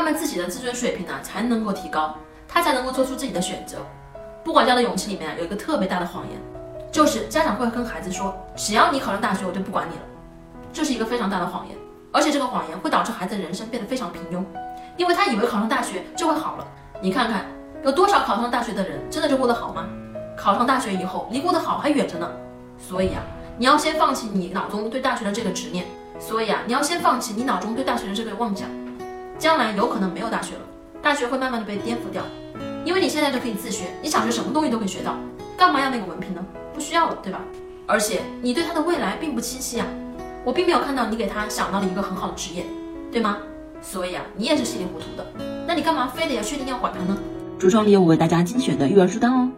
他们自己的自尊水平呢才能够提高，他才能够做出自己的选择。不管教的勇气里面有一个特别大的谎言，就是家长会跟孩子说，只要你考上大学，我就不管你了。这是一个非常大的谎言，而且这个谎言会导致孩子的人生变得非常平庸，因为他以为考上大学就会好了。你看看有多少考上大学的人真的就过得好吗？考上大学以后离过得好还远着呢。所以啊，你要先放弃你脑中对大学的这个执念。所以啊，你要先放弃你脑中对大学的这个妄想，将来有可能没有大学了，大学会慢慢的被颠覆掉，因为你现在就可以自学，你想学什么东西都可以学到，干嘛要那个文凭呢？不需要了，对吧？而且你对他的未来并不清晰啊，我并没有看到你给他想到了一个很好的职业，对吗？所以啊，你也是稀里糊涂的，那你干嘛非得要确定要管他呢？橱窗里有我为大家精选的育儿书单哦。